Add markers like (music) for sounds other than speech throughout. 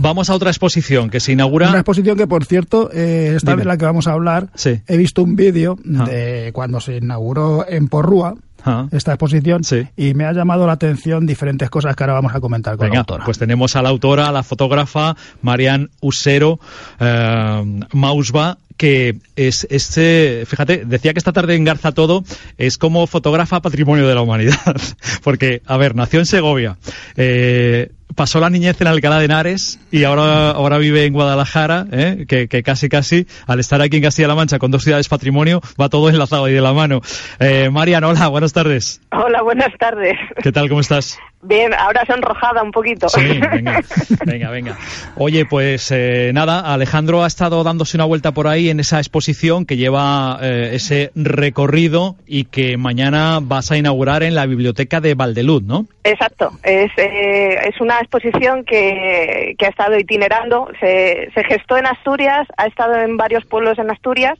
Vamos a otra exposición que se inaugura. Una exposición que, por cierto, eh, esta vez la que vamos a hablar, he visto un vídeo Ah. de cuando se inauguró en Porrúa Ah. esta exposición y me ha llamado la atención diferentes cosas que ahora vamos a comentar con la Venga, autora. pues tenemos a la autora, a la fotógrafa Marian Usero eh, Mausba, que es este, fíjate, decía que esta tarde en Garza Todo es como fotógrafa patrimonio de la humanidad, (laughs) porque, a ver, nació en Segovia, eh, pasó la niñez en Alcalá de Henares y ahora, ahora vive en Guadalajara, ¿eh? que, que casi casi, al estar aquí en Castilla-La Mancha con dos ciudades patrimonio, va todo enlazado ahí de la mano. Eh, Marian, hola, buenas tardes. Hola, buenas tardes. ¿Qué tal, cómo estás? Bien, ahora sonrojada un poquito. Sí, (laughs) venga, venga, venga. Oye, pues eh, nada, Alejandro ha estado dándose una vuelta por ahí en esa exposición que lleva eh, ese recorrido y que mañana vas a inaugurar en la biblioteca de Valdelud, ¿no? Exacto, es, eh, es una exposición que, que ha estado itinerando, se, se gestó en Asturias, ha estado en varios pueblos en Asturias,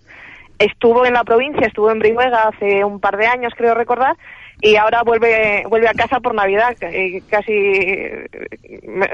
estuvo en la provincia, estuvo en Brihuega hace un par de años, creo recordar, y ahora vuelve vuelve a casa por Navidad, eh, casi eh, me-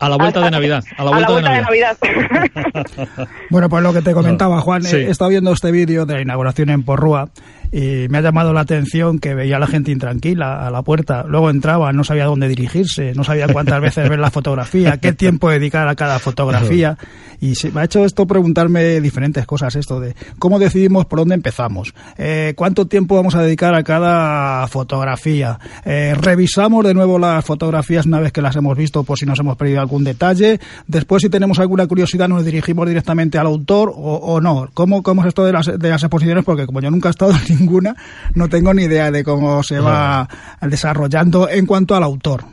A la vuelta de Navidad. A la (laughs) vuelta, de Navidad. (laughs) (laughs) Bueno, pues lo que te comentaba, Juan, Sí. he estado viendo este vídeo de la inauguración en Porrúa y me ha llamado la atención que veía a la gente intranquila a la puerta. Luego entraba, no sabía dónde dirigirse, no sabía cuántas veces ver la fotografía, qué tiempo dedicar a cada fotografía. Y se me ha hecho esto preguntarme diferentes cosas, esto de cómo decidimos por dónde empezamos, eh, cuánto tiempo vamos a dedicar a cada fotografía, eh, revisamos de nuevo las fotografías una vez que las hemos visto por si nos hemos perdido algún detalle, después si tenemos alguna curiosidad nos dirigimos directamente al autor o, o no. ¿Cómo, ¿Cómo es esto de las, de las exposiciones? Porque como yo nunca he estado (laughs) en ninguna, no tengo ni idea de cómo se va desarrollando en cuanto al autor.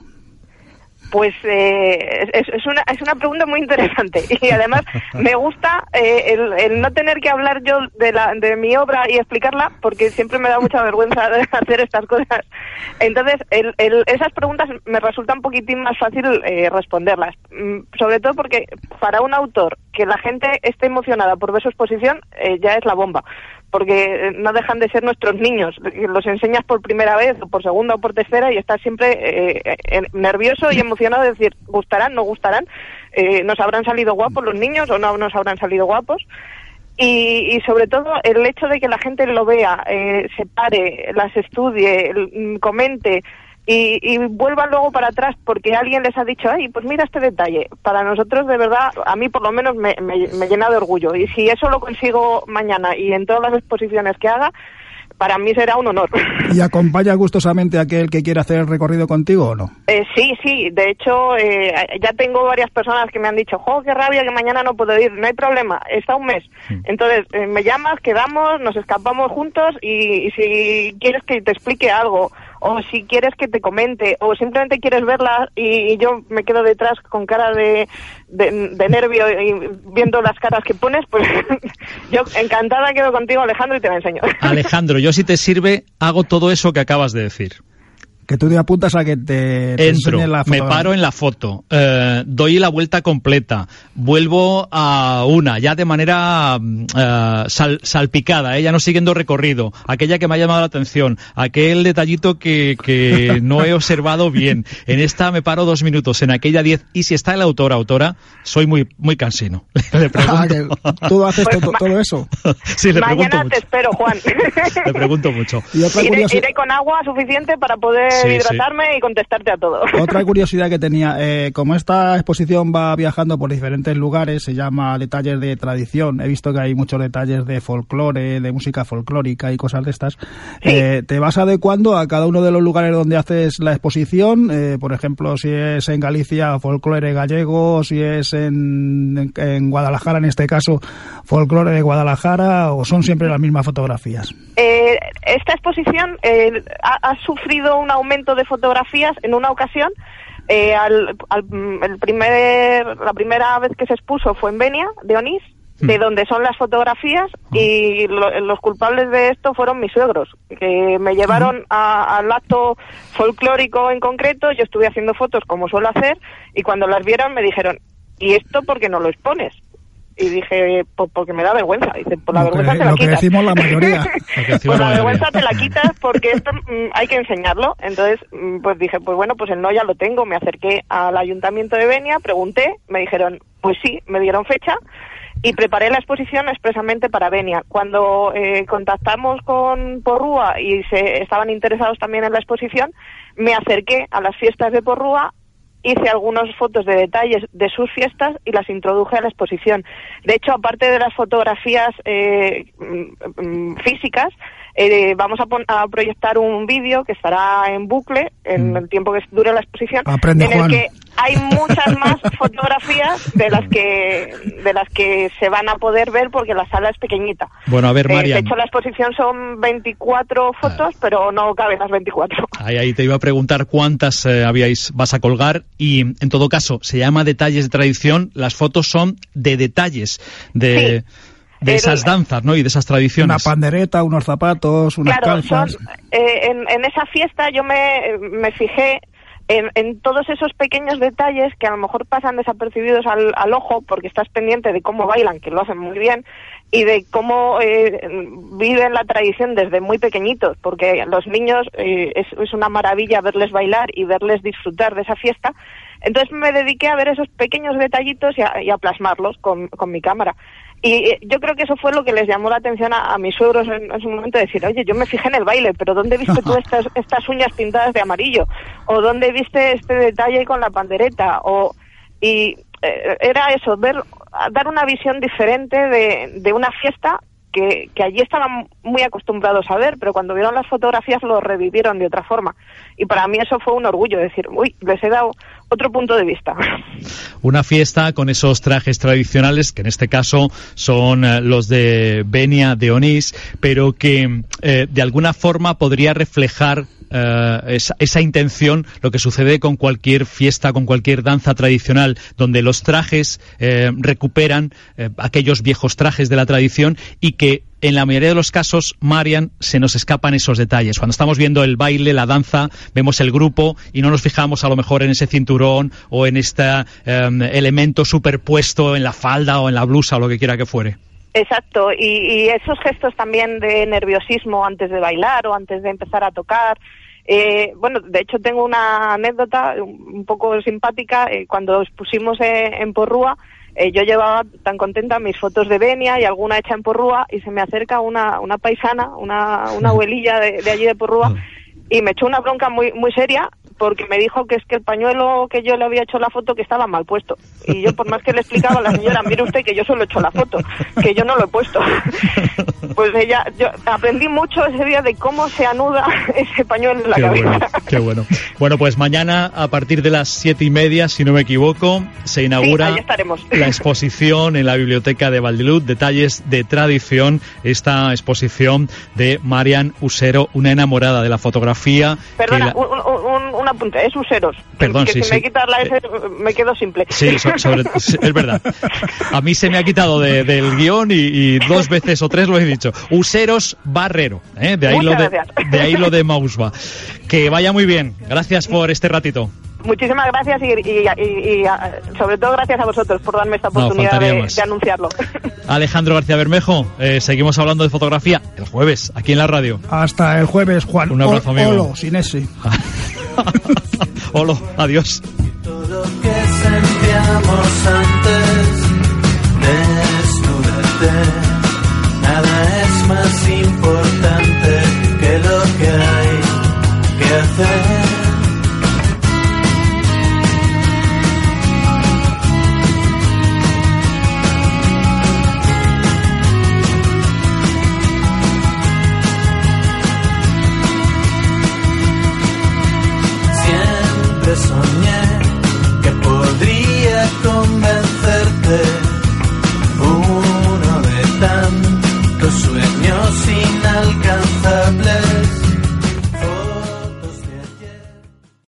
Pues eh, es, es una, es una pregunta muy interesante (laughs) y además me gusta eh, el, el no tener que hablar yo de, la, de mi obra y explicarla porque siempre me da mucha vergüenza de (laughs) hacer estas cosas. Entonces, el, el- esas preguntas me resulta un poquitín más fácil eh, responderlas. Mm, Sobre todo porque para un autor que la gente esté emocionada por ver su exposición eh, ya es la bomba. Porque eh, no dejan de ser nuestros niños. Los enseñas por primera vez, o por segunda o por tercera, y estás siempre eh, nervioso y emocionado de decir, ¿gustarán, no gustarán? Eh, ¿Nos habrán salido guapos los niños o no nos habrán salido guapos? Y, y sobre todo el hecho de que la gente lo vea, eh, se pare, las estudie, comente y, y vuelva luego para atrás porque alguien les ha dicho, ay, pues mira este detalle. Para nosotros, de verdad, a mí por lo menos me, me, me llena de orgullo. Y si eso lo consigo mañana y en todas las exposiciones que haga, para mí será un honor. ¿Y acompaña gustosamente a aquel que quiere hacer el recorrido contigo o no? Eh, sí, sí, de hecho eh, ya tengo varias personas que me han dicho, jo, qué rabia que mañana no puedo ir, no hay problema, está un mes. Entonces, eh, me llamas, quedamos, nos escapamos juntos y, y si quieres que te explique algo o si quieres que te comente o simplemente quieres verla y, yo me quedo detrás con cara de, de, de nervio y viendo las caras que pones, pues (laughs) yo encantada quedo contigo Alejandro y te la enseño. Alejandro, yo si te sirve, hago todo eso que acabas de decir. Que tú te apuntas a que te, te Entro, me paro en la foto, eh, doy la vuelta completa, vuelvo a una, ya de manera mm, eh, sal- salpicada, ¿eh? ya no siguiendo recorrido, aquella que me ha llamado la atención, aquel detallito que, que (laughs) no he observado bien. En esta me paro dos minutos, en aquella diez, y si está el autor, autora, soy muy, muy cansino. (laughs) Le Ah, pregunto. tú haces Pues to- todo eso. (laughs) sí, le pregunto Mañana te espero, Juan. Le pregunto mucho. Y otra iré, curiosidad- iré con agua suficiente para poder Sí, sí. hidratarme y contestarte a todo. (laughs) Otra curiosidad que tenía, eh, como esta exposición va viajando por diferentes lugares, se llama Detalles de Tradición. He visto que hay muchos detalles de folclore, de música folclórica y cosas de estas. Eh, ¿Te vas adecuando a cada uno de los lugares donde haces la exposición? Eh, por ejemplo, si es en Galicia, folclore gallego, si es en, en, en Guadalajara, en este caso, folclore de Guadalajara, o son siempre las mismas fotografías. Eh, esta exposición eh, ha, ha sufrido un aumento de fotografías en una ocasión. eh, al, al- el primer, la primera vez que se expuso fue en Benia, de Onís, de donde son las fotografías, y lo- los culpables de esto fueron mis suegros, que me llevaron a- al acto folclórico en concreto, yo estuve haciendo fotos como suelo hacer, y cuando las vieron me dijeron, ¿y esto por qué no lo expones? Y dije, pues porque me da vergüenza. Dice, por la Lo que- vergüenza te la lo que quitas. decimos la mayoría. (laughs) Que decimos Pues la la vergüenza te la quitas porque esto mm, hay que enseñarlo. Entonces, mm, pues dije, pues bueno, pues el no ya lo tengo. Me acerqué al ayuntamiento de Benia, pregunté, me dijeron, pues sí, me dieron fecha y preparé la exposición expresamente para Benia. Cuando eh, contactamos con Porrúa y se estaban interesados también en la exposición, me acerqué a las fiestas de Porrúa hice algunas fotos de detalles de sus fiestas y las introduje a la exposición. De hecho, aparte de las fotografías eh, mm, mm, físicas, eh, vamos a, pon- a proyectar un vídeo que estará en bucle en Mm. el tiempo que dure la exposición, Aprende, en el Juan. que hay muchas (laughs) más fotografías de las que de las que se van a poder ver porque la sala es pequeñita. Bueno, a ver, Eh, de Marian. hecho, la exposición son 24 fotos, pero no caben las 24. Ahí, ahí te iba a preguntar cuántas eh, habíais vas a colgar y en todo caso se llama detalles de tradición. Las fotos son de detalles de, Sí. de esas danzas, ¿no? Y de esas Una tradiciones. pandereta, unos zapatos, unas Claro, calzas. son, eh, en, en esa fiesta yo me, me fijé en, en todos esos pequeños detalles que a lo mejor pasan desapercibidos al, al ojo porque estás pendiente de cómo bailan, que lo hacen muy bien, y de cómo eh, viven la tradición desde muy pequeñitos, porque los niños eh, es, una maravilla verles bailar y verles disfrutar de esa fiesta. Entonces me dediqué a ver esos pequeños detallitos y a, y a plasmarlos con, con mi cámara. Y eh, yo creo que eso fue lo que les llamó la atención a, a mis suegros en, en su momento, decir, oye, yo me fijé en el baile, pero ¿dónde viste tú (laughs) estas, estas uñas pintadas de amarillo? ¿O dónde viste este detalle con la pandereta? O, y eh, era eso, ver, dar una visión diferente de, de una fiesta que, que allí estaban muy acostumbrados a ver, pero cuando vieron las fotografías lo revivieron de otra forma. Y para mí eso fue un orgullo, decir, uy, les he dado otro punto de vista. Una fiesta con esos trajes tradicionales, que en este caso son eh, los de Benia de Onís, pero que eh, de alguna forma podría reflejar eh, esa, esa intención, lo que sucede con cualquier fiesta, con cualquier danza tradicional, donde los trajes eh, recuperan aquellos viejos trajes de la tradición y que en la mayoría de los casos, Marian, se nos escapan esos detalles. Cuando estamos viendo el baile, la danza, vemos el grupo y no nos fijamos a lo mejor en ese cinturón o en este em, elemento superpuesto en la falda o en la blusa o lo que quiera que fuere. Exacto, y, y esos gestos también de nerviosismo antes de bailar o antes de empezar a tocar. Eh, bueno, de hecho tengo una anécdota un poco simpática. eh, cuando os pusimos eh, en Porrúa, eh, yo llevaba tan contenta mis fotos de Benia y alguna hecha en Porrúa y se me acerca una, una paisana, una, una (laughs) abuelilla de, de allí de Porrúa y me echó una bronca muy muy seria porque me dijo que es que el pañuelo que yo le había hecho la foto que estaba mal puesto. Y yo por más que le explicaba a la señora, mire usted que yo solo he hecho la foto, que yo no lo he puesto. (laughs) Pues ella, yo aprendí mucho ese día de cómo se anuda (laughs) ese pañuelo en la Qué cabeza. bueno, qué bueno. Bueno, pues mañana a partir de las siete y media, si no me equivoco, se inaugura estaremos. (laughs) la exposición en la biblioteca de Valdelud, detalles de tradición, esta exposición de Marian Usero, una enamorada de la fotografía. Perdona, la- un, un, es useros. Perdón, que sí, si sí. me quitas la S me quedo simple. Sí, sobre- es verdad. A mí se me ha quitado de- del guion y, y dos veces o tres lo he dicho. Useros Barrero, ¿eh? de, ahí Muchas lo de, gracias. de ahí lo de Mausba. Que vaya muy bien. Gracias por este ratito. Muchísimas gracias y, y- y- y, a- sobre todo gracias a vosotros por darme esta oportunidad de, anunciarlo. Alejandro García Bermejo, eh, seguimos hablando de fotografía el jueves aquí en la radio. Hasta el jueves, Juan. Un abrazo, O- amigo. Olo, sin ese. (laughs) Hola, adiós. Todo lo que sentíamos antes, desnúdate. sun.